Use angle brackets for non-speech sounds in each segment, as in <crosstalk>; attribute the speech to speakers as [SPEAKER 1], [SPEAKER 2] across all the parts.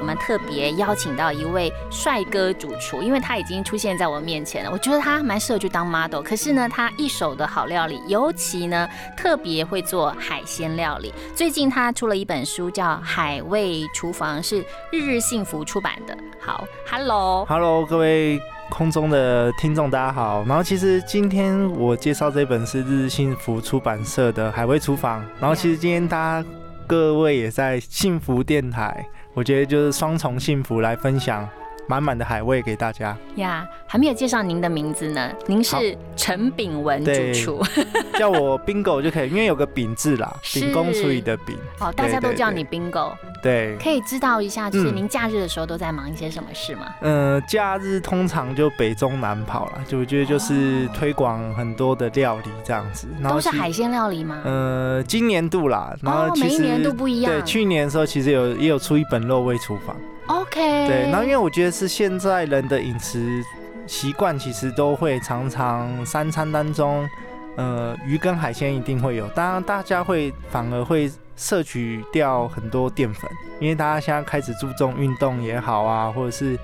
[SPEAKER 1] 我们特别邀请到一位帅哥主厨，因为他已经出现在我面前了。我觉得他蛮适合去当 model，可是呢，他一手的好料理，尤其呢，特别会做海鲜料理。最近他出了一本书，叫《海味厨房》，是日日幸福出版的。好，Hello，Hello，
[SPEAKER 2] 各位空中的听众，大家好。然后其实今天我介绍这本是日日幸福出版社的《海味厨房》，然后其实今天大家。各位也在幸福电台，我觉得就是双重幸福来分享。满满的海味给大家
[SPEAKER 1] 呀，还没有介绍您的名字呢。您是陈炳文主厨，<laughs>
[SPEAKER 2] 叫我 Bingo 就可以，因为有个炳字啦，秉公处理的秉。
[SPEAKER 1] 哦，大家都叫你 Bingo。
[SPEAKER 2] 对，
[SPEAKER 1] 可以知道一下，就是您假日的时候都在忙一些什么事吗？
[SPEAKER 2] 嗯，假日通常就北中南跑了，就我觉得就是推广很多的料理这样子。
[SPEAKER 1] 都是海鲜料理吗？
[SPEAKER 2] 呃，今年度啦，
[SPEAKER 1] 然后每一年都不一样。
[SPEAKER 2] 对，去年的时候其实有也有出一本肉味厨房。
[SPEAKER 1] OK，
[SPEAKER 2] 对，然后因为我觉得是现在人的饮食习惯，其实都会常常三餐当中，呃，鱼跟海鲜一定会有，当然大家会反而会摄取掉很多淀粉，因为大家现在开始注重运动也好啊，或者是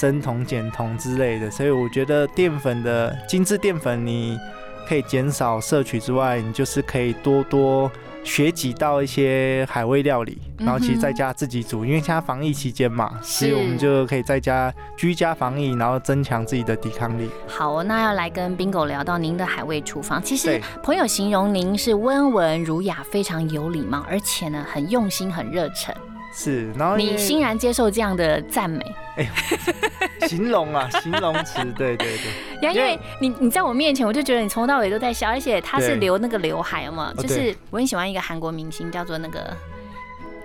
[SPEAKER 2] 生酮减酮之类的，所以我觉得淀粉的精致淀粉你可以减少摄取之外，你就是可以多多。学几道一些海味料理，然后其实在家自己煮，因为现在防疫期间嘛，所以我们就可以在家居家防疫，然后增强自己的抵抗力。
[SPEAKER 1] 好，那要来跟 Bingo 聊到您的海味厨房。其实朋友形容您是温文儒雅，非常有礼貌，而且呢很用心，很热忱。
[SPEAKER 2] 是，然后
[SPEAKER 1] 你欣然接受这样的赞美。哎，<laughs>
[SPEAKER 2] 形容啊，形容词，对对
[SPEAKER 1] 对。因为你你在我面前，我就觉得你从头到尾都在笑，而且他是留那个刘海嘛，就是我很喜欢一个韩国明星，叫做那个。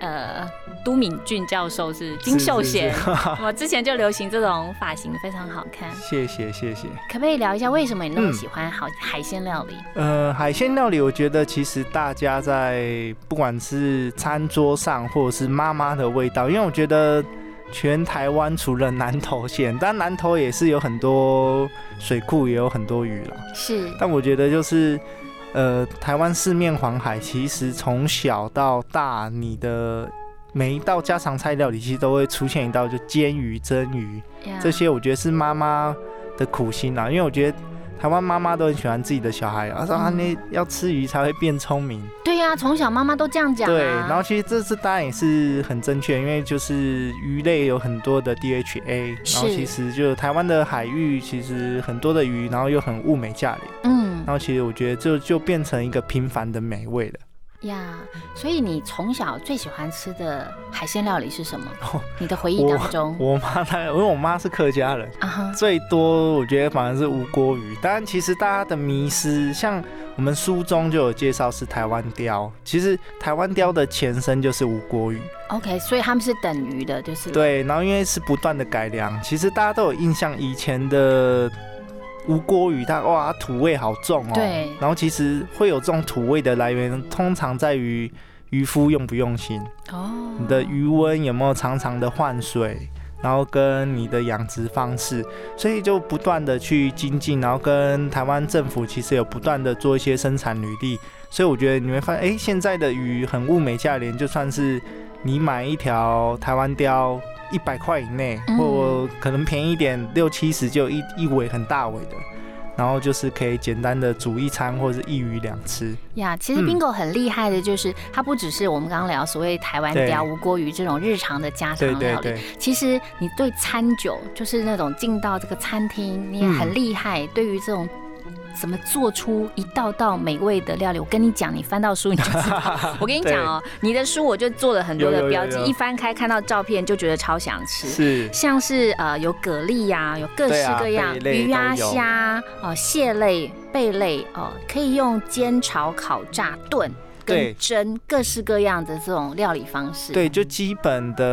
[SPEAKER 1] 呃，都敏俊教授是金秀贤，<laughs> 我之前就流行这种发型，非常好看。
[SPEAKER 2] 谢谢谢谢。
[SPEAKER 1] 可不可以聊一下为什么你那么喜欢好海鲜料理？
[SPEAKER 2] 呃，海鲜料理，我觉得其实大家在不管是餐桌上，或者是妈妈的味道，因为我觉得全台湾除了南投县，但南投也是有很多水库，也有很多鱼了。
[SPEAKER 1] 是，
[SPEAKER 2] 但我觉得就是。呃，台湾四面环海，其实从小到大，你的每一道家常菜料理，其实都会出现一道就煎鱼、蒸鱼，这些我觉得是妈妈的苦心啊，因为我觉得。台湾妈妈都很喜欢自己的小孩，啊，说啊，你要吃鱼才会变聪明。
[SPEAKER 1] 对呀，从小妈妈都这样讲。
[SPEAKER 2] 对，然后其实这次当然也是很正确，因为就是鱼类有很多的 DHA，然后其实就台湾的海域其实很多的鱼，然后又很物美价廉。嗯，然后其实我觉得就就变成一个平凡的美味了。
[SPEAKER 1] 呀，所以你从小最喜欢吃的海鲜料理是什么？你的回忆当中，
[SPEAKER 2] 我妈她，因为我妈是客家人，最多我觉得反而是无锅鱼。当然，其实大家的迷失，像我们书中就有介绍是台湾鲷，其实台湾鲷的前身就是无锅鱼。
[SPEAKER 1] OK，所以他们是等于的，就是
[SPEAKER 2] 对。然后因为是不断的改良，其实大家都有印象，以前的。无锅鱼，它哇土味好重哦。
[SPEAKER 1] 对。
[SPEAKER 2] 然后其实会有这种土味的来源，通常在于渔夫用不用心哦。你的余温有没有常常的换水，然后跟你的养殖方式，所以就不断的去精进，然后跟台湾政府其实有不断的做一些生产履历。所以我觉得你会发现，哎，现在的鱼很物美价廉，就算是你买一条台湾鲷。一百块以内，或可能便宜一点，六七十就一一尾很大尾的，然后就是可以简单的煮一餐，或者是一鱼两吃。
[SPEAKER 1] 呀，其实 Bingo 很厉害的，就是它不只是我们刚刚聊所谓台湾鲷、无锅鱼这种日常的家常料理，其实你对餐酒，就是那种进到这个餐厅，你也很厉害。对于这种。怎么做出一道道美味的料理？我跟你讲，你翻到书你就知道。<laughs> 我跟你讲哦，你的书我就做了很多的标记，一翻开看到照片就觉得超想吃。
[SPEAKER 2] 是，
[SPEAKER 1] 像是呃有蛤蜊呀，有各式各样鱼啊虾哦蟹类贝类哦，可以用煎、炒、烤、炸、炖。跟蒸，各式各样的这种料理方式。
[SPEAKER 2] 对，就基本的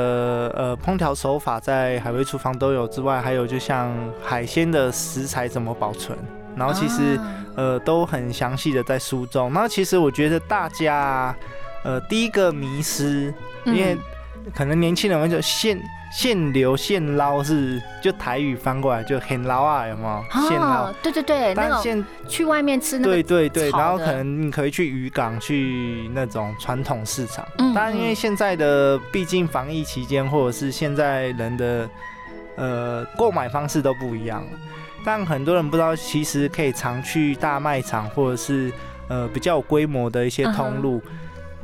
[SPEAKER 2] 呃烹调手法在海味厨房都有之外，还有就像海鲜的食材怎么保存，然后其实呃都很详细的在书中。那其实我觉得大家呃第一个迷失，因为可能年轻人会就现。现流现捞是就台语翻过来就很捞啊，有没有？现捞，
[SPEAKER 1] 对对对，那种去外面吃那
[SPEAKER 2] 对对对，然后可能你可以去渔港去那种传统市场。当然，因为现在的毕竟防疫期间，或者是现在人的呃购买方式都不一样，但很多人不知道，其实可以常去大卖场或者是呃比较有规模的一些通路，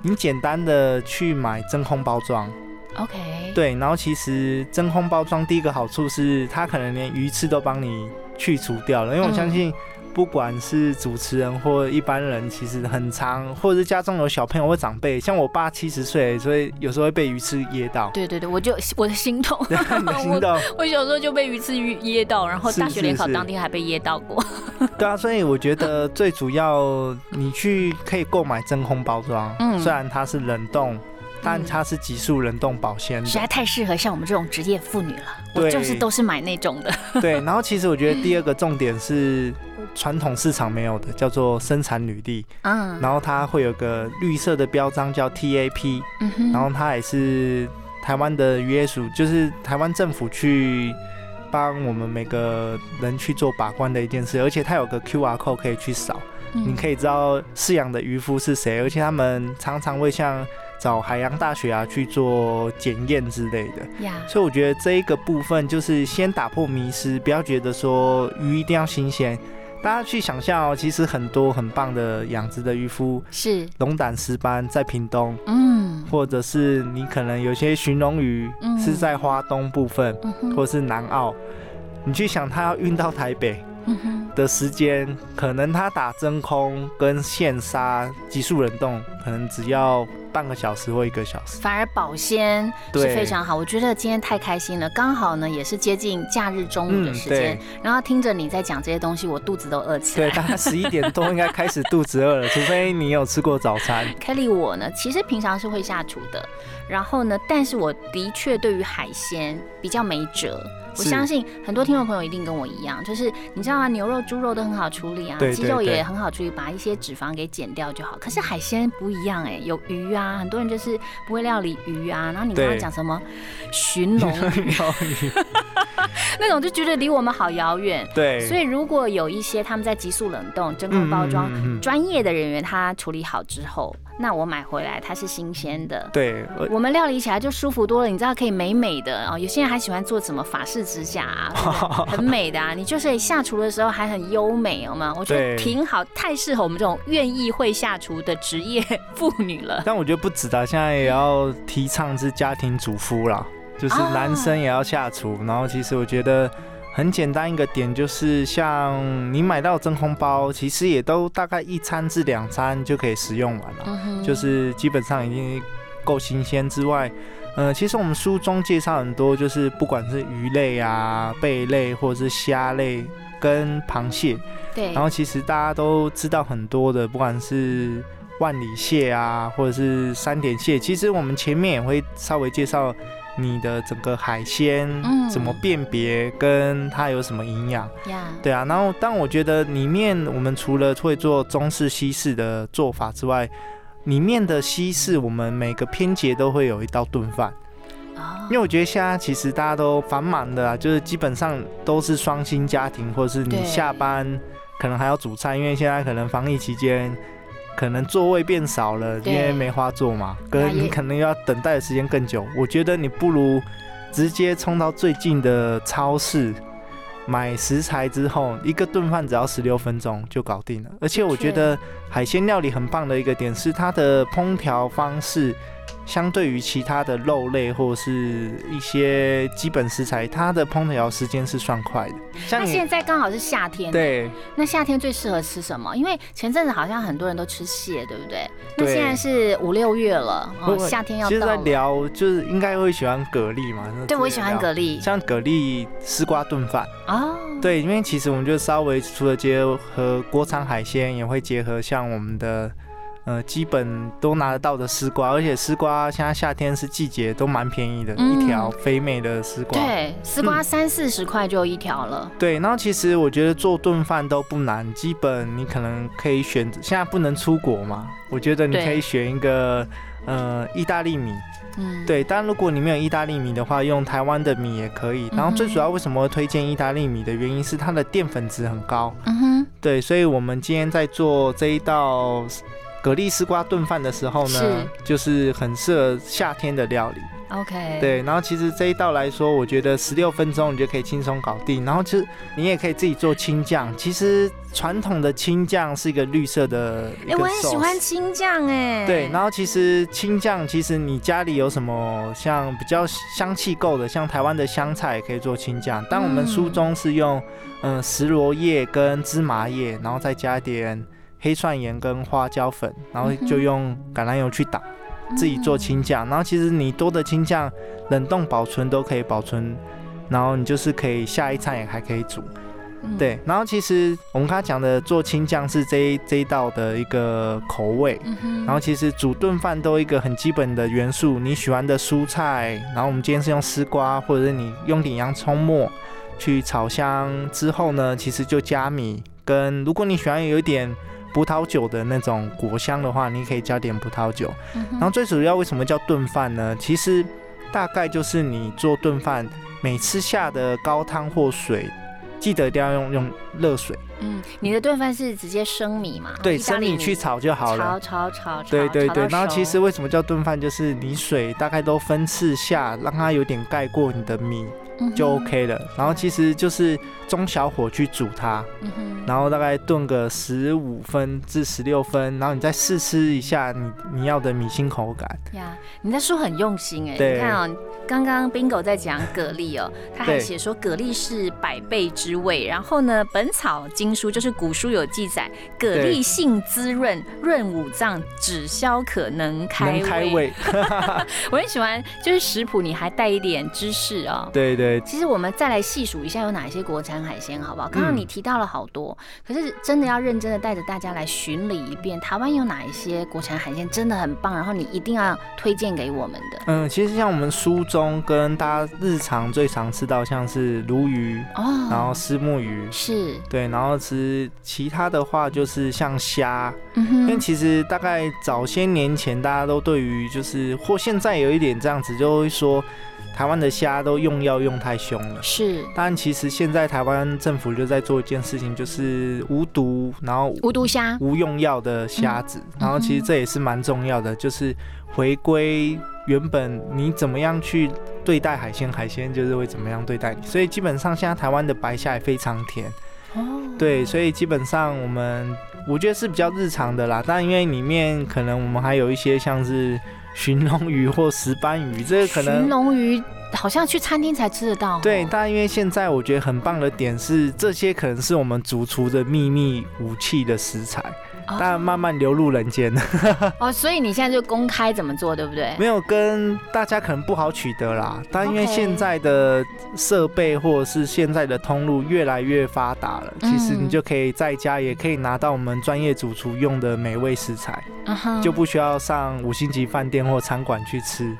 [SPEAKER 2] 你简单的去买真空包装。
[SPEAKER 1] OK，
[SPEAKER 2] 对，然后其实真空包装第一个好处是它可能连鱼刺都帮你去除掉了，因为我相信不管是主持人或一般人，其实很长，或者是家中有小朋友或长辈，像我爸七十岁，所以有时候会被鱼刺噎到。
[SPEAKER 1] 对对对，我就我的心痛，<laughs>
[SPEAKER 2] 心痛。
[SPEAKER 1] 我小时候就被鱼刺噎到，然后大学联考当天还被噎到过。<laughs>
[SPEAKER 2] 对啊，所以我觉得最主要你去可以购买真空包装，嗯，虽然它是冷冻。但它是急速冷冻保鲜，
[SPEAKER 1] 实在太适合像我们这种职业妇女了。我就是都是买那种的。<laughs>
[SPEAKER 2] 对，然后其实我觉得第二个重点是传统市场没有的，叫做生产履历。嗯。然后它会有个绿色的标章叫 TAP。然后它也是台湾的渔业署，就是台湾政府去帮我们每个人去做把关的一件事，而且它有个 QR code 可以去扫，你可以知道饲养的渔夫是谁，而且他们常常会像。找海洋大学啊去做检验之类的，所以我觉得这一个部分就是先打破迷失，不要觉得说鱼一定要新鲜。大家去想象哦，其实很多很棒的养殖的渔夫
[SPEAKER 1] 是。
[SPEAKER 2] 龙胆石斑在屏东，嗯，或者是你可能有些寻龙鱼是在花东部分，或者是南澳，你去想它要运到台北。的时间可能他打真空跟现杀急速冷冻，可能只要半个小时或一个小时，
[SPEAKER 1] 反而保鲜是非常好。我觉得今天太开心了，刚好呢也是接近假日中午的时间，然后听着你在讲这些东西，我肚子都饿起
[SPEAKER 2] 来。对，大概十一点多应该开始肚子饿了，除非你有吃过早餐。<laughs>
[SPEAKER 1] Kelly，我呢其实平常是会下厨的，然后呢，但是我的确对于海鲜比较没辙。我相信很多听众朋友一定跟我一样，就是你知道吗？牛肉、猪肉都很好处理啊，鸡肉也很好处理，把一些脂肪给减掉就好。可是海鲜不一样哎，有鱼啊，很多人就是不会料理鱼啊。然后你刚刚讲什么寻龙鱼，<laughs> 那种就觉得离我们好遥远。
[SPEAKER 2] 对，
[SPEAKER 1] 所以如果有一些他们在急速冷冻、真空包装专业的人员，他处理好之后。那我买回来它是新鲜的，
[SPEAKER 2] 对，
[SPEAKER 1] 我们料理起来就舒服多了。你知道可以美美的哦，有些人还喜欢做什么法式指甲啊，<laughs> 很美的啊。你就是下厨的时候还很优美，好吗？我觉得挺好，太适合我们这种愿意会下厨的职业妇女了。<laughs>
[SPEAKER 2] 但我觉得不止的，现在也要提倡是家庭主妇啦，就是男生也要下厨。然后其实我觉得。很简单一个点就是，像你买到真空包，其实也都大概一餐至两餐就可以食用完了，就是基本上已经够新鲜之外，呃，其实我们书中介绍很多，就是不管是鱼类啊、贝类或者是虾类跟螃蟹，
[SPEAKER 1] 对，
[SPEAKER 2] 然后其实大家都知道很多的，不管是万里蟹啊，或者是三点蟹，其实我们前面也会稍微介绍。你的整个海鲜怎么辨别，跟它有什么营养？对啊，然后但我觉得里面我们除了会做中式、西式的做法之外，里面的西式我们每个篇节都会有一道炖饭。因为我觉得现在其实大家都繁忙的，就是基本上都是双薪家庭，或者是你下班可能还要煮菜，因为现在可能防疫期间。可能座位变少了，因为没花坐嘛，跟你可能要等待的时间更久。我觉得你不如直接冲到最近的超市买食材之后，一个炖饭只要十六分钟就搞定了。而且我觉得海鲜料理很棒的一个点是它的烹调方式。相对于其他的肉类或是一些基本食材，它的烹调时间是算快的。
[SPEAKER 1] 像现在刚好是夏天，
[SPEAKER 2] 对。
[SPEAKER 1] 那夏天最适合吃什么？因为前阵子好像很多人都吃蟹，对不对？那现在是五六月了，哦，夏天要到。
[SPEAKER 2] 其实在聊，就是应该会喜欢蛤蜊嘛。
[SPEAKER 1] 对，我喜欢蛤蜊。
[SPEAKER 2] 像蛤蜊丝瓜炖饭哦。对，因为其实我们就稍微除了结合国产海鲜，也会结合像我们的。呃，基本都拿得到的丝瓜，而且丝瓜现在夏天是季节，都蛮便宜的，一条肥美的丝瓜。
[SPEAKER 1] 对，丝瓜三四十块就一条了。
[SPEAKER 2] 对，然后其实我觉得做顿饭都不难，基本你可能可以选择，现在不能出国嘛，我觉得你可以选一个呃意大利米。嗯，对，但如果你没有意大利米的话，用台湾的米也可以。然后最主要为什么会推荐意大利米的原因是它的淀粉值很高。嗯哼，对，所以我们今天在做这一道。蛤蜊丝瓜炖饭的时候呢，就是很适合夏天的料理。
[SPEAKER 1] OK，
[SPEAKER 2] 对，然后其实这一道来说，我觉得十六分钟你就可以轻松搞定。然后其实你也可以自己做青酱。其实传统的青酱是一个绿色的。
[SPEAKER 1] 哎，我很喜欢青酱哎。
[SPEAKER 2] 对，然后其实青酱，其实你家里有什么像比较香气够的，像台湾的香菜也可以做青酱。但我们书中是用嗯石螺叶跟芝麻叶，然后再加点。黑蒜盐跟花椒粉，然后就用橄榄油去打，自己做青酱。然后其实你多的青酱冷冻保存都可以保存，然后你就是可以下一餐也还可以煮。对，然后其实我们刚才讲的做青酱是这这一道的一个口味。然后其实煮顿饭都一个很基本的元素，你喜欢的蔬菜，然后我们今天是用丝瓜，或者是你用点洋葱末去炒香之后呢，其实就加米跟如果你喜欢有一点。葡萄酒的那种果香的话，你可以加点葡萄酒。然后最主要为什么叫炖饭呢？其实大概就是你做炖饭，每次下的高汤或水，记得一定要用用热水。
[SPEAKER 1] 嗯，你的炖饭是直接生米嘛？
[SPEAKER 2] 对，生米去炒就好了。
[SPEAKER 1] 炒炒炒炒。
[SPEAKER 2] 对对对。然后其实为什么叫炖饭？就是你水大概都分次下，让它有点盖过你的米。就 OK 了，然后其实就是中小火去煮它，然后大概炖个十五分至十六分，然后你再试吃一下你你要的米心口感。
[SPEAKER 1] 呀，你在说很用心哎，你看啊，刚刚 Bingo 在讲蛤蜊哦，他还写说蛤蜊是百倍之味，然后呢，《本草经书》就是古书有记载，蛤蜊性滋润，润五脏，止消渴，能开胃。<laughs> 我很喜欢，就是食谱你还带一点知识哦。
[SPEAKER 2] 对对。
[SPEAKER 1] 其实我们再来细数一下有哪些国产海鲜，好不好？刚刚你提到了好多，可是真的要认真的带着大家来巡礼一遍，台湾有哪一些国产海鲜真的很棒，然后你一定要推荐给我们的。
[SPEAKER 2] 嗯，其实像我们书中跟大家日常最常吃到，像是鲈鱼哦，然后丝目鱼
[SPEAKER 1] 是，
[SPEAKER 2] 对，然后吃其他的话就是像虾，嗯因为其实大概早些年前大家都对于就是或现在有一点这样子，就会说。台湾的虾都用药用太凶了，
[SPEAKER 1] 是。
[SPEAKER 2] 但其实现在台湾政府就在做一件事情，就是无毒，然后
[SPEAKER 1] 无毒虾，
[SPEAKER 2] 无用药的虾子。然后其实这也是蛮重要的，就是回归原本你怎么样去对待海鲜，海鲜就是会怎么样对待你。所以基本上现在台湾的白虾也非常甜。哦。对，所以基本上我们我觉得是比较日常的啦。但因为里面可能我们还有一些像是。<laughs> 寻龙鱼或石斑鱼，这个可能
[SPEAKER 1] 寻龙鱼好像去餐厅才吃得到。
[SPEAKER 2] 对，但因为现在我觉得很棒的点是，这些可能是我们主厨的秘密武器的食材。但慢慢流入人间 <laughs>
[SPEAKER 1] 哦，所以你现在就公开怎么做，对不对？
[SPEAKER 2] 没有跟大家可能不好取得啦，但因为现在的设备或者是现在的通路越来越发达了，其实你就可以在家也可以拿到我们专业主厨用的美味食材，就不需要上五星级饭店或餐馆去吃。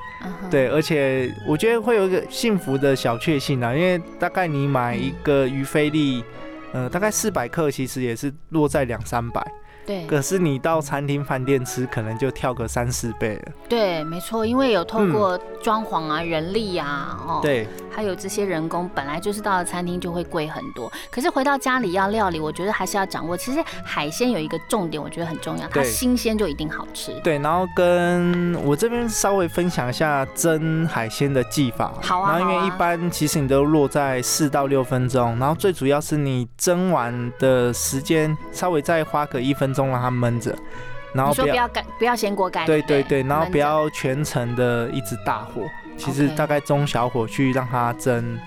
[SPEAKER 2] 对，而且我觉得会有一个幸福的小确幸啊，因为大概你买一个鱼菲力，呃，大概四百克，其实也是落在两三百。
[SPEAKER 1] 对，
[SPEAKER 2] 可是你到餐厅饭店吃，可能就跳个三四倍了。
[SPEAKER 1] 对，没错，因为有透过装潢啊、人力啊，哦，
[SPEAKER 2] 对，
[SPEAKER 1] 还有这些人工，本来就是到了餐厅就会贵很多。可是回到家里要料理，我觉得还是要掌握。其实海鲜有一个重点，我觉得很重要，它新鲜就一定好吃。
[SPEAKER 2] 对，然后跟我这边稍微分享一下蒸海鲜的技法。
[SPEAKER 1] 好啊。
[SPEAKER 2] 然后因为一般其实你都落在四到六分钟，然后最主要是你蒸完的时间稍微再花个一分。钟让它焖着，
[SPEAKER 1] 然后不要干，不要先锅盖。
[SPEAKER 2] 对对对，然后不要全程的一直大火，其实大概中小火去让它蒸，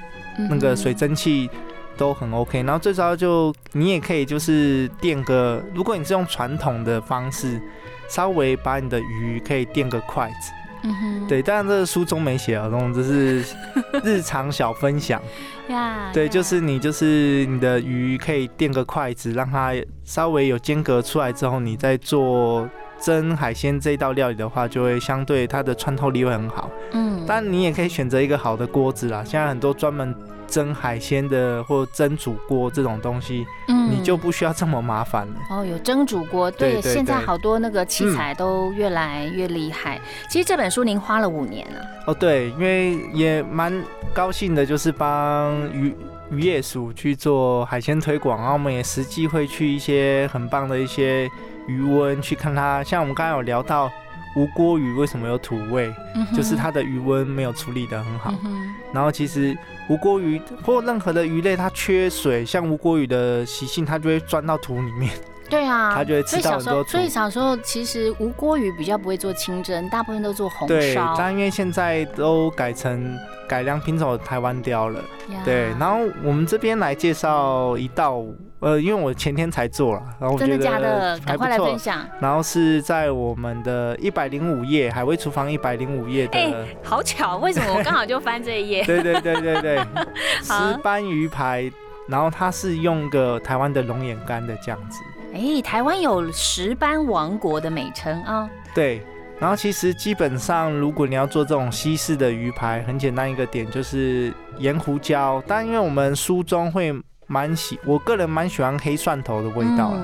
[SPEAKER 2] 那个水蒸气都很 OK。然后最主要就你也可以就是垫个，如果你是用传统的方式，稍微把你的鱼可以垫个筷子。嗯哼，对，当然这个书中没写啊，这种只是日常小分享。<laughs> 呀，对，就是你就是你的鱼可以垫个筷子，让它稍微有间隔出来之后，你再做蒸海鲜这一道料理的话，就会相对它的穿透力会很好。嗯，但你也可以选择一个好的锅子啦，现在很多专门。蒸海鲜的或蒸煮锅这种东西，嗯，你就不需要这么麻烦了。
[SPEAKER 1] 哦，有蒸煮锅，对，现在好多那个器材都越来越厉害。其实这本书您花了五年了。
[SPEAKER 2] 哦，对，因为也蛮高兴的，就是帮渔渔业署去做海鲜推广，然后我们也实际会去一些很棒的一些渔温去看它。像我们刚刚有聊到。无锅鱼为什么有土味？就是它的余温没有处理的很好。嗯然后其实无锅鱼或任何的鱼类，它缺水，像无锅鱼的习性，它就会钻到土里面。
[SPEAKER 1] 对啊，<laughs>
[SPEAKER 2] 它就会吃到很多。
[SPEAKER 1] 所以小时候其实无锅鱼比较不会做清蒸，大部分都做红烧。
[SPEAKER 2] 对但因为现在都改成改良品种台湾雕了。对，然后我们这边来介绍一道。呃，因为我前天才做了，然后我觉得
[SPEAKER 1] 赶快来分享。
[SPEAKER 2] 然后是在我们的一百零五页海味厨房一百零五页的，哎，
[SPEAKER 1] 好巧，为什么我刚好就翻这一页？<laughs>
[SPEAKER 2] 对对对对对，<laughs> 石斑鱼排，然后它是用个台湾的龙眼干的酱汁。
[SPEAKER 1] 哎，台湾有石斑王国的美称啊。
[SPEAKER 2] 对，然后其实基本上如果你要做这种西式的鱼排，很简单一个点就是盐胡椒，但因为我们书中会。蛮喜，我个人蛮喜欢黑蒜头的味道，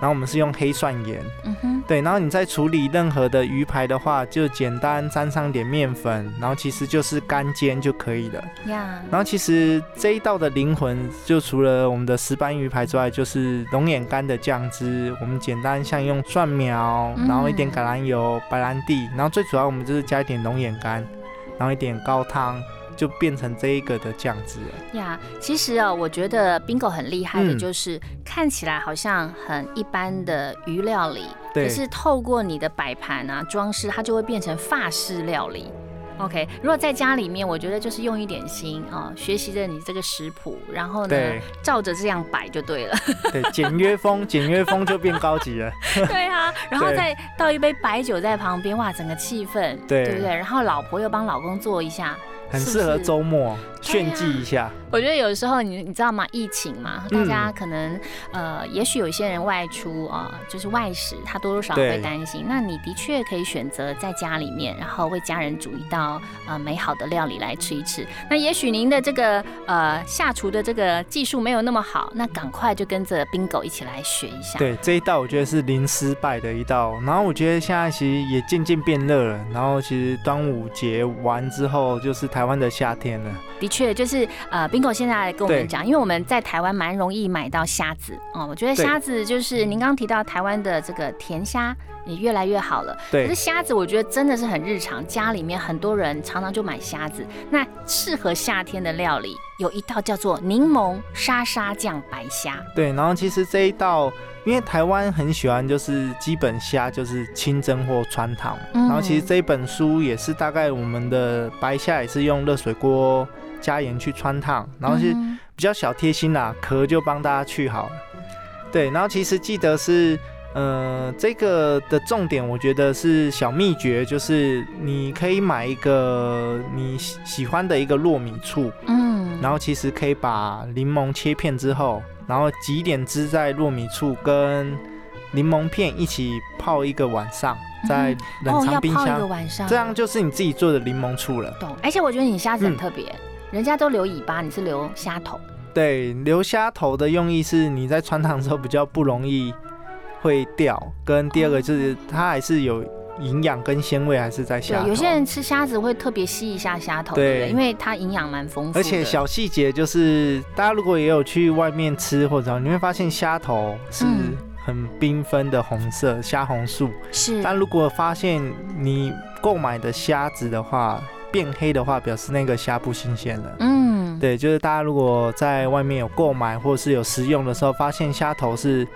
[SPEAKER 2] 然后我们是用黑蒜盐，嗯哼，对，然后你在处理任何的鱼排的话，就简单沾上点面粉，然后其实就是干煎就可以了，呀，然后其实这一道的灵魂，就除了我们的石斑鱼排之外，就是龙眼干的酱汁，我们简单像用蒜苗，然后一点橄榄油、白兰地，然后最主要我们就是加一点龙眼干，然后一点高汤。就变成这一个的酱汁了
[SPEAKER 1] 呀。其实啊，我觉得 Bingo 很厉害的，就是看起来好像很一般的鱼料理，可是透过你的摆盘啊、装饰，它就会变成法式料理。OK，如果在家里面，我觉得就是用一点心啊，学习着你这个食谱，然后呢，照着这样摆就对了。
[SPEAKER 2] 对，简约风，<laughs> 简约风就变高级了。<laughs>
[SPEAKER 1] 对啊，然后再倒一杯白酒在旁边，哇，整个气氛，对不对？然后老婆又帮老公做一下。
[SPEAKER 2] 很适合周末炫技一下。
[SPEAKER 1] 我觉得有时候你你知道吗？疫情嘛，大家可能呃，也许有一些人外出啊，就是外食，他多多少少会担心。那你的确可以选择在家里面，然后为家人煮一道呃美好的料理来吃一吃。那也许您的这个呃下厨的这个技术没有那么好，那赶快就跟着冰狗一起来学一下。
[SPEAKER 2] 对，这一道我觉得是零失败的一道。然后我觉得现在其实也渐渐变热了。然后其实端午节完之后就是台湾的夏天了。
[SPEAKER 1] 的确，就是呃。冰狗现在来跟我们讲，因为我们在台湾蛮容易买到虾子哦。我觉得虾子就是您刚刚提到台湾的这个甜虾也越来越好了。对，可是虾子我觉得真的是很日常，家里面很多人常常就买虾子。那适合夏天的料理有一道叫做柠檬沙沙酱白虾。
[SPEAKER 2] 对，然后其实这一道，因为台湾很喜欢就是基本虾就是清蒸或穿烫，然后其实这一本书也是大概我们的白虾也是用热水锅。加盐去穿烫，然后是比较小贴心啦，壳就帮大家去好了。对，然后其实记得是，呃，这个的重点，我觉得是小秘诀，就是你可以买一个你喜欢的一个糯米醋，嗯，然后其实可以把柠檬切片之后，然后挤点汁在糯米醋跟柠檬片一起泡一个晚上，在冷藏冰箱，这样就是你自己做的柠檬醋了。
[SPEAKER 1] 懂，而且我觉得你虾子很特别。人家都留尾巴，你是留虾头。
[SPEAKER 2] 对，留虾头的用意是你在穿烫的时候比较不容易会掉，跟第二个就是它还是有营养跟鲜味，还是在虾
[SPEAKER 1] 有些人吃虾子会特别吸一下虾头，对，因为它营养蛮丰富。
[SPEAKER 2] 而且小细节就是，大家如果也有去外面吃或者你会发现虾头是很缤纷的红色，虾红素
[SPEAKER 1] 是。
[SPEAKER 2] 但如果发现你购买的虾子的话，变黑的话，表示那个虾不新鲜了。嗯，对，就是大家如果在外面有购买或者是有食用的时候，发现虾头是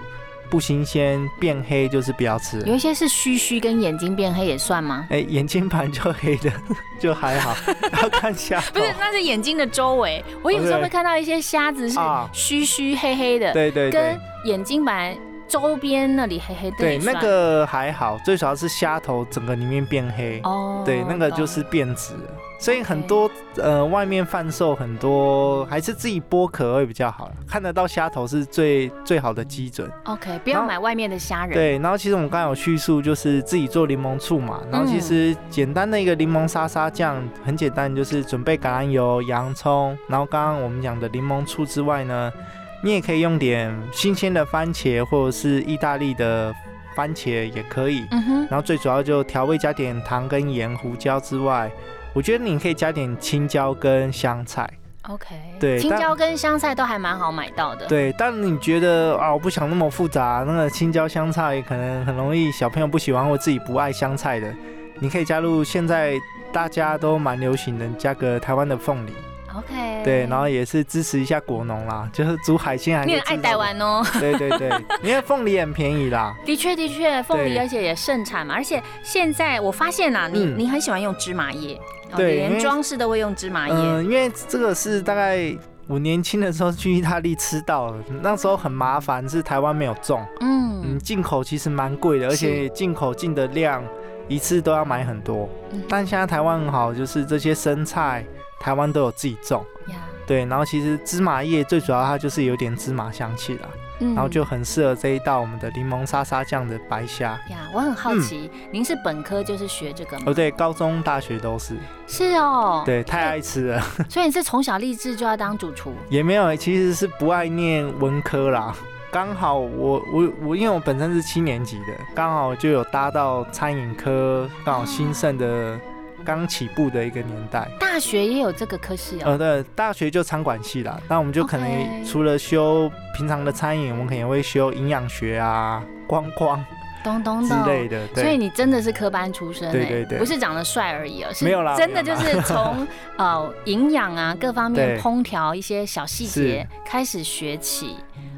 [SPEAKER 2] 不新鲜、变黑，就是不要吃。
[SPEAKER 1] 有一些是须须跟眼睛变黑也算吗？
[SPEAKER 2] 哎，眼睛盘就黑的 <laughs> 就还好，<laughs> 要看虾。
[SPEAKER 1] 不是，那是眼睛的周围。我有时候会看到一些虾子是须须黑黑的，
[SPEAKER 2] 对对，
[SPEAKER 1] 跟眼睛盘。周边那里黑黑的。
[SPEAKER 2] 对，那个还好，最主要是虾头整个里面变黑。哦。对，那个就是变质。所以很多呃，外面贩售很多，还是自己剥壳会比较好看得到虾头是最最好的基准。
[SPEAKER 1] OK，不要买外面的虾仁。
[SPEAKER 2] 对，然后其实我们刚刚有叙述，就是自己做柠檬醋嘛。然后其实简单的一个柠檬沙沙酱很简单，就是准备橄榄油、洋葱，然后刚刚我们讲的柠檬醋之外呢，你也可以用点新鲜的番茄或者是意大利的番茄也可以。嗯哼。然后最主要就调味加点糖跟盐、胡椒之外。我觉得你可以加点青椒跟香菜
[SPEAKER 1] ，OK，
[SPEAKER 2] 对，
[SPEAKER 1] 青椒跟香菜都还蛮好买到的。
[SPEAKER 2] 对，但你觉得啊，我不想那么复杂，那个青椒香菜可能很容易小朋友不喜欢或自己不爱香菜的，你可以加入现在大家都蛮流行的，加个台湾的凤梨。
[SPEAKER 1] OK，
[SPEAKER 2] 对，然后也是支持一下果农啦，<laughs> 就是煮海鲜还
[SPEAKER 1] 你很爱台湾哦。<laughs>
[SPEAKER 2] 对对对，因为凤梨很便宜啦。
[SPEAKER 1] 的确的确，凤梨而且也盛产嘛，而且现在我发现啦，你你很喜欢用芝麻叶，对，连装饰都会用芝麻叶。嗯，
[SPEAKER 2] 因为这个是大概我年轻的时候去意大利吃到的，那时候很麻烦，是台湾没有种。嗯嗯，进口其实蛮贵的，而且进口进的量一次都要买很多。但现在台湾很好，就是这些生菜。台湾都有自己种，对，然后其实芝麻叶最主要它就是有点芝麻香气啦，然后就很适合这一道我们的柠檬沙沙酱的白虾。
[SPEAKER 1] 呀，我很好奇，您是本科就是学这个吗？
[SPEAKER 2] 哦，对，高中、大学都是。
[SPEAKER 1] 是哦。
[SPEAKER 2] 对，太爱吃了。<laughs>
[SPEAKER 1] 所以你是从小立志就要当主厨？
[SPEAKER 2] 也没有，其实是不爱念文科啦。刚好我我我，因为我本身是七年级的，刚好就有搭到餐饮科，刚好兴盛的。刚起步的一个年代，
[SPEAKER 1] 大学也有这个科系哦。呃，
[SPEAKER 2] 对，大学就餐馆系啦。那我们就可能除了修平常的餐饮，我们可能会修营养学啊、光光、
[SPEAKER 1] 东东
[SPEAKER 2] 之类的。
[SPEAKER 1] 所以你真的是科班出身，
[SPEAKER 2] 对对对，
[SPEAKER 1] 不是长得帅而已，而是
[SPEAKER 2] 没有啦，
[SPEAKER 1] 真的就是从 <laughs> 呃营养啊各方面、烹调一些小细节开始学起。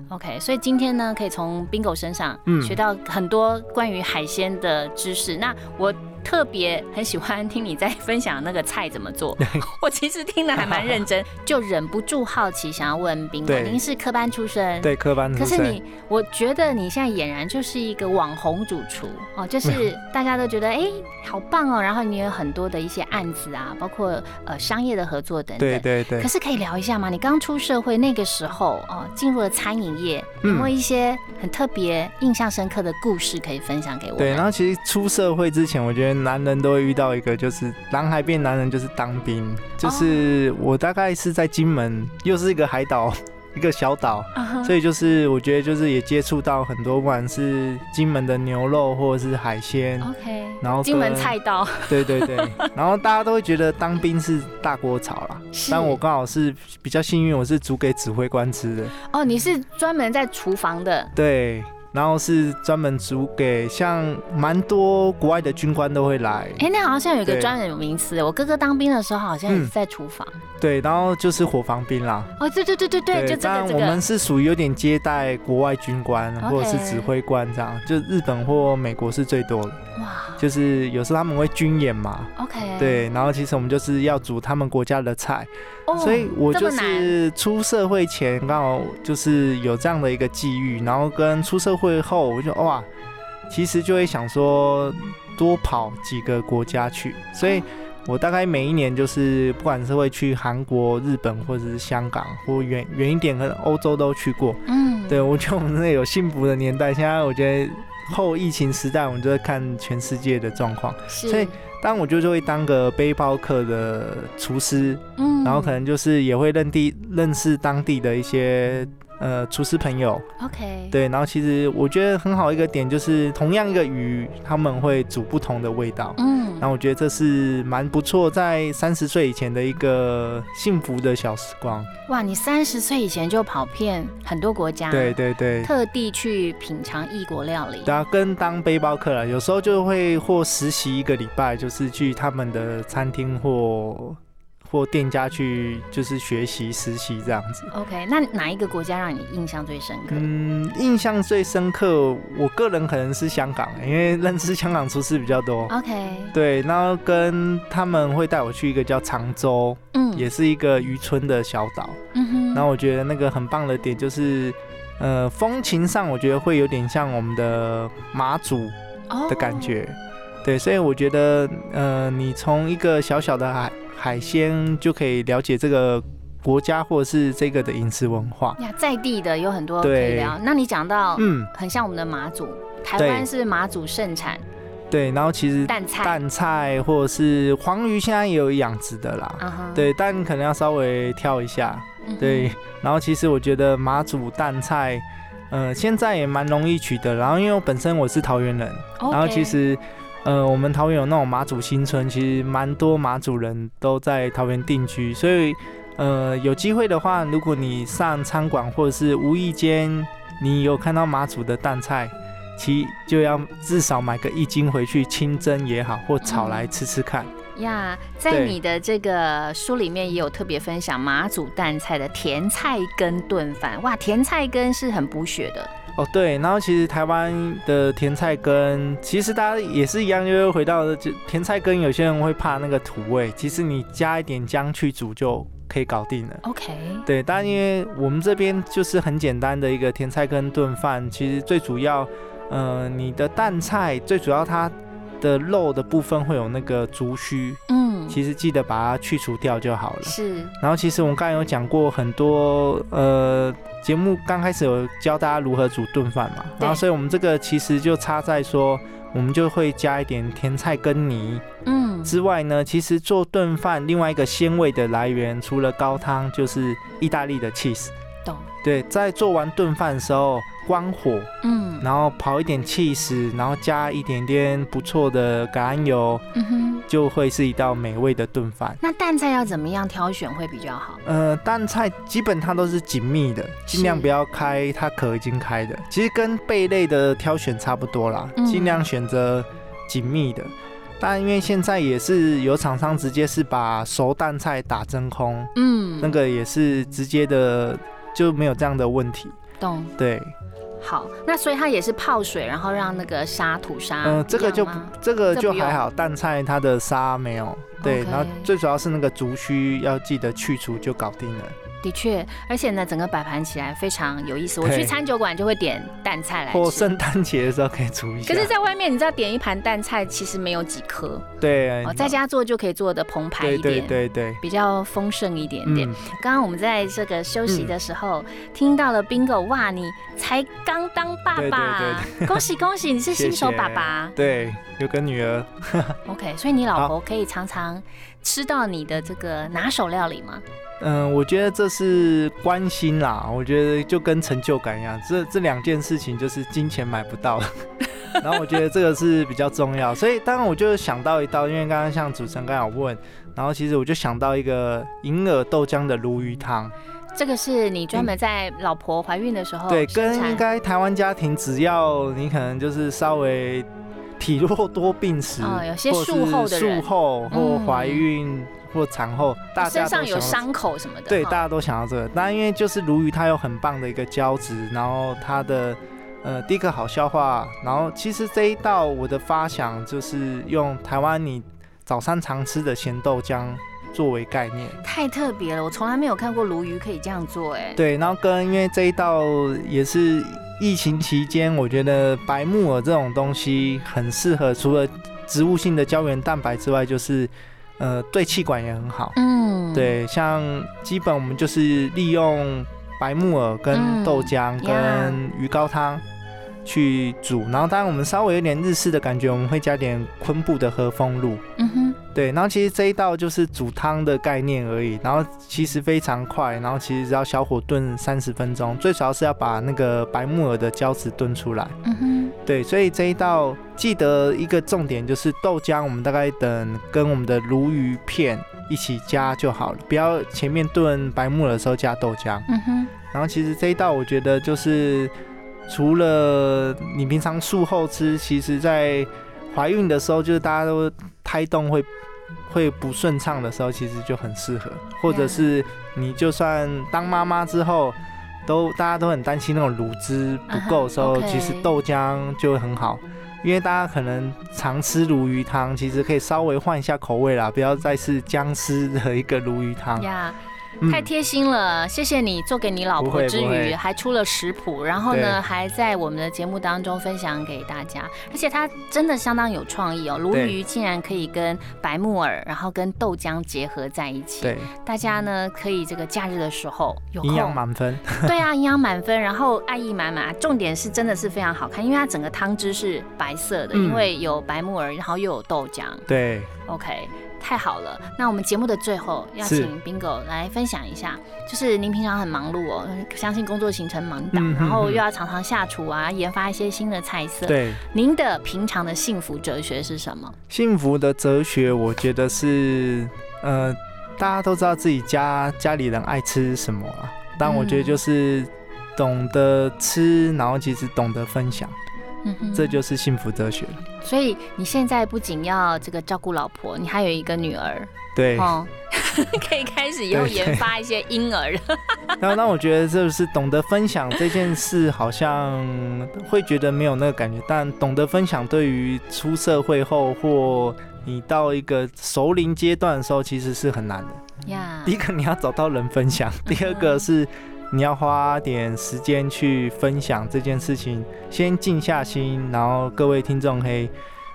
[SPEAKER 1] OK，所以今天呢，可以从 Bingo 身上学到很多关于海鲜的知识。那我。特别很喜欢听你在分享那个菜怎么做，<laughs> 我其实听的还蛮认真，<laughs> 就忍不住好奇想要问冰哥，您是科班出身，
[SPEAKER 2] 对科班，
[SPEAKER 1] 可是你，我觉得你现在俨然就是一个网红主厨哦，就是大家都觉得哎好棒哦，然后你有很多的一些案子啊，包括呃商业的合作等等，
[SPEAKER 2] 对对对。
[SPEAKER 1] 可是可以聊一下吗？你刚出社会那个时候哦，进入了餐饮业，有没有一些很特别、印象深刻的故事可以分享给我？
[SPEAKER 2] 对，然后其实出社会之前，我觉得。男人都会遇到一个，就是男孩变男人就是当兵，就是我大概是在金门，又是一个海岛，<laughs> 一个小岛，所以就是我觉得就是也接触到很多，不管是金门的牛肉或者是海鲜
[SPEAKER 1] ，OK，
[SPEAKER 2] 然后
[SPEAKER 1] 金门菜刀，<laughs>
[SPEAKER 2] 对对对，然后大家都会觉得当兵是大锅炒啦，但我刚好是比较幸运，我是煮给指挥官吃的。
[SPEAKER 1] 哦，你是专门在厨房的？
[SPEAKER 2] 对。然后是专门租给像蛮多国外的军官都会来。
[SPEAKER 1] 哎，那好像有一个专有名词。我哥哥当兵的时候好像也是在厨房。
[SPEAKER 2] 对，然后就是伙房兵啦。
[SPEAKER 1] 哦，对对对对对，就这个
[SPEAKER 2] 我们是属于有点接待国外军官或者是指挥官这样，就日本或美国是最多的。哇。就是有时候他们会军演嘛。
[SPEAKER 1] OK。
[SPEAKER 2] 对，然后其实我们就是要煮他们国家的菜。所以我就是出社会前刚好就是有这样的一个际遇，然后跟出社会后，我就哇，其实就会想说多跑几个国家去。所以我大概每一年就是不管是会去韩国、日本或者是香港，或远远一点，可能欧洲都去过。嗯，对我觉得我们那有幸福的年代。现在我觉得后疫情时代，我们就在看全世界的状况。所以。当我就就会当个背包客的厨师，嗯，然后可能就是也会认地认识当地的一些呃厨师朋友
[SPEAKER 1] ，OK，
[SPEAKER 2] 对，然后其实我觉得很好一个点就是同样一个鱼，他们会煮不同的味道，嗯。那我觉得这是蛮不错，在三十岁以前的一个幸福的小时光。
[SPEAKER 1] 哇，你三十岁以前就跑遍很多国家，
[SPEAKER 2] 对对对，
[SPEAKER 1] 特地去品尝异国料理。
[SPEAKER 2] 对啊，跟当背包客了，有时候就会或实习一个礼拜，就是去他们的餐厅或。或店家去就是学习实习这样子。
[SPEAKER 1] OK，那哪一个国家让你印象最深刻？
[SPEAKER 2] 嗯，印象最深刻，我个人可能是香港，因为认识香港厨师比较多。
[SPEAKER 1] OK，
[SPEAKER 2] 对，然后跟他们会带我去一个叫常州，嗯，也是一个渔村的小岛。嗯哼，然后我觉得那个很棒的点就是，呃，风情上我觉得会有点像我们的马祖的感觉。对，所以我觉得，呃，你从一个小小的海海鲜就可以了解这个国家或者是这个的饮食文化。
[SPEAKER 1] 呀，在地的有很多可以聊。那你讲到，嗯，很像我们的马祖，台湾是马祖盛产。
[SPEAKER 2] 对，然后其实
[SPEAKER 1] 蛋菜、
[SPEAKER 2] 蛋菜或者是黄鱼，现在也有养殖的啦。对，但可能要稍微挑一下。对，然后其实我觉得马祖蛋菜，呃，现在也蛮容易取得。然后因为我本身我是桃园人，然后其实。呃，我们桃园有那种马祖新村，其实蛮多马祖人都在桃园定居，所以呃，有机会的话，如果你上餐馆或者是无意间你有看到马祖的蛋菜，其就要至少买个一斤回去清蒸也好，或炒来吃吃看。
[SPEAKER 1] 呀，在你的这个书里面也有特别分享马祖蛋菜的甜菜根炖饭，哇，甜菜根是很补血的。
[SPEAKER 2] 哦，对，然后其实台湾的甜菜根，其实大家也是一样，就会回到就甜菜根，有些人会怕那个土味，其实你加一点姜去煮就可以搞定了。
[SPEAKER 1] OK，
[SPEAKER 2] 对，但因为我们这边就是很简单的一个甜菜根炖饭，其实最主要，呃，你的蛋菜最主要它的肉的部分会有那个竹须，嗯，其实记得把它去除掉就好了。
[SPEAKER 1] 是，
[SPEAKER 2] 然后其实我们刚才有讲过很多，呃。节目刚开始有教大家如何煮炖饭嘛，然后所以我们这个其实就差在说，我们就会加一点甜菜根泥，嗯，之外呢，其实做炖饭另外一个鲜味的来源，除了高汤就是意大利的 cheese，
[SPEAKER 1] 懂？
[SPEAKER 2] 对，在做完炖饭的时候。关火，嗯，然后跑一点气势，然后加一点点不错的橄榄油，嗯哼，就会是一道美味的炖饭。
[SPEAKER 1] 那蛋菜要怎么样挑选会比较好？
[SPEAKER 2] 呃，蛋菜基本它都是紧密的，尽量不要开它壳已经开的。其实跟贝类的挑选差不多啦，尽量选择紧密的。但因为现在也是有厂商直接是把熟蛋菜打真空，嗯，那个也是直接的就没有这样的问题。
[SPEAKER 1] 懂？
[SPEAKER 2] 对。
[SPEAKER 1] 好，那所以它也是泡水，然后让那个沙土沙。嗯，
[SPEAKER 2] 这个就这个就还好，淡菜它的沙没有。对，然后最主要是那个竹须要记得去除就搞定了。
[SPEAKER 1] 的确，而且呢，整个摆盘起来非常有意思。我去餐酒馆就会点蛋菜来
[SPEAKER 2] 或圣诞节的时候可以煮一下。
[SPEAKER 1] 可是，在外面你知道点一盘蛋菜其实没有几颗。
[SPEAKER 2] 对。
[SPEAKER 1] 哦，在家做就可以做的澎湃一
[SPEAKER 2] 点，对对对，
[SPEAKER 1] 比较丰盛一点点。刚刚我们在这个休息的时候听到了 Bingo，哇，你才刚当爸爸，<laughs> 恭喜恭喜，你是新手爸爸。
[SPEAKER 2] 对，有个女儿。
[SPEAKER 1] OK，所以你老婆可以常常吃到你的这个拿手料理吗？
[SPEAKER 2] 嗯，我觉得这是关心啦。我觉得就跟成就感一样，这这两件事情就是金钱买不到。<laughs> 然后我觉得这个是比较重要，所以当然我就想到一道，因为刚刚像主持人刚好问，然后其实我就想到一个银耳豆浆的鲈鱼汤。
[SPEAKER 1] 这个是你专门在老婆怀孕的时候
[SPEAKER 2] 对，跟应该台湾家庭只要你可能就是稍微体弱多病时，
[SPEAKER 1] 有些术后的
[SPEAKER 2] 术后或怀孕。或产后，大
[SPEAKER 1] 家身上有伤口什么的，
[SPEAKER 2] 对，大家都想要这个。那因为就是鲈鱼，它有很棒的一个胶质，然后它的呃第一个好消化，然后其实这一道我的发想就是用台湾你早餐常吃的咸豆浆作为概念，
[SPEAKER 1] 太特别了，我从来没有看过鲈鱼可以这样做，哎。
[SPEAKER 2] 对，然后跟因为这一道也是疫情期间，我觉得白木耳这种东西很适合，除了植物性的胶原蛋白之外，就是。呃，对气管也很好。嗯，对，像基本我们就是利用白木耳跟豆浆跟鱼高汤去煮，然后当然我们稍微有点日式的感觉，我们会加点昆布的和风露。嗯哼，对，然后其实这一道就是煮汤的概念而已，然后其实非常快，然后其实只要小火炖三十分钟，最主要是要把那个白木耳的胶质炖出来。嗯哼，对，所以这一道。记得一个重点就是豆浆，我们大概等跟我们的鲈鱼片一起加就好了，不要前面炖白木耳的时候加豆浆。嗯哼。然后其实这一道我觉得就是除了你平常术后吃，其实在怀孕的时候，就是大家都胎动会会不顺畅的时候，其实就很适合。或者是你就算当妈妈之后，都大家都很担心那种乳汁不够的时候，其实豆浆就会很好。因为大家可能常吃鲈鱼汤，其实可以稍微换一下口味啦，不要再是僵尸的一个鲈鱼汤。呀，
[SPEAKER 1] 太贴心了，谢谢你做给你老婆之余，还出了食谱，然后呢，还在我们的节目当中分享给大家，而且它真的相当有创意哦。鲈鱼竟然可以跟白木耳，然后跟豆浆结合在一起，
[SPEAKER 2] 对，
[SPEAKER 1] 大家呢可以这个假日的时候有
[SPEAKER 2] 营养满分，<laughs> <laughs>
[SPEAKER 1] 对啊，营养满分，然后爱意满满，重点是真的是非常好看，因为它整个汤汁是白色的，因为有白木耳，然后又有豆浆，
[SPEAKER 2] 对
[SPEAKER 1] ，OK。太好了，那我们节目的最后要请 Bingo 来分享一下，就是您平常很忙碌哦，相信工作行程忙档，然后又要常常下厨啊，研发一些新的菜色。
[SPEAKER 2] 对，
[SPEAKER 1] 您的平常的幸福哲学是什么？
[SPEAKER 2] 幸福的哲学，我觉得是，呃，大家都知道自己家家里人爱吃什么啊，但我觉得就是懂得吃，然后其实懂得分享。这就是幸福哲学。
[SPEAKER 1] 所以你现在不仅要这个照顾老婆，你还有一个女儿，
[SPEAKER 2] 对，哦，<laughs>
[SPEAKER 1] 可以开始以后研发一些婴儿。
[SPEAKER 2] 那那我觉得就是懂得分享这件事，好像会觉得没有那个感觉，但懂得分享对于出社会后或你到一个熟龄阶段的时候，其实是很难的。呀，第一个你要找到人分享，第二个是。你要花点时间去分享这件事情，先静下心，然后各位听众可以，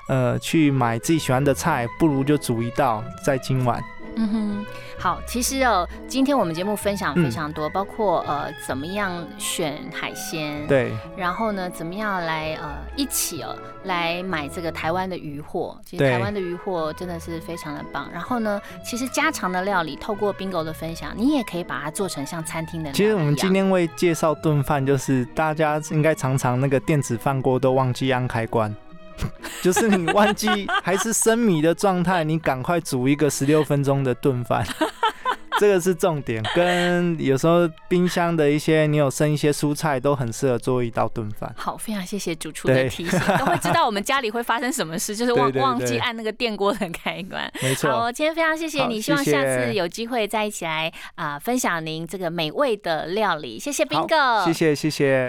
[SPEAKER 2] 呃，去买自己喜欢的菜，不如就煮一道在今晚。嗯
[SPEAKER 1] 哼，好，其实哦，今天我们节目分享非常多，包括呃，怎么样选海鲜，
[SPEAKER 2] 对，
[SPEAKER 1] 然后呢，怎么样来呃一起哦来买这个台湾的鱼货，其实台湾的鱼货真的是非常的棒。然后呢，其实家常的料理，透过 Bingo 的分享，你也可以把它做成像餐厅的。
[SPEAKER 2] 其实我们今天会介绍炖饭，就是大家应该常常那个电子饭锅都忘记按开关。<laughs> 就是你忘记还是生米的状态，你赶快煮一个十六分钟的炖饭，<laughs> 这个是重点。跟有时候冰箱的一些，你有剩一些蔬菜，都很适合做一道炖饭。
[SPEAKER 1] 好，非常谢谢主厨的提醒，都会知道我们家里会发生什么事，就是 <laughs> 忘忘记按那个电锅的开关。
[SPEAKER 2] 没错。
[SPEAKER 1] 好，今天非常谢谢你，希望下次有机会再一起来啊分享您这个美味的料理。谢谢冰哥，
[SPEAKER 2] 谢谢谢谢。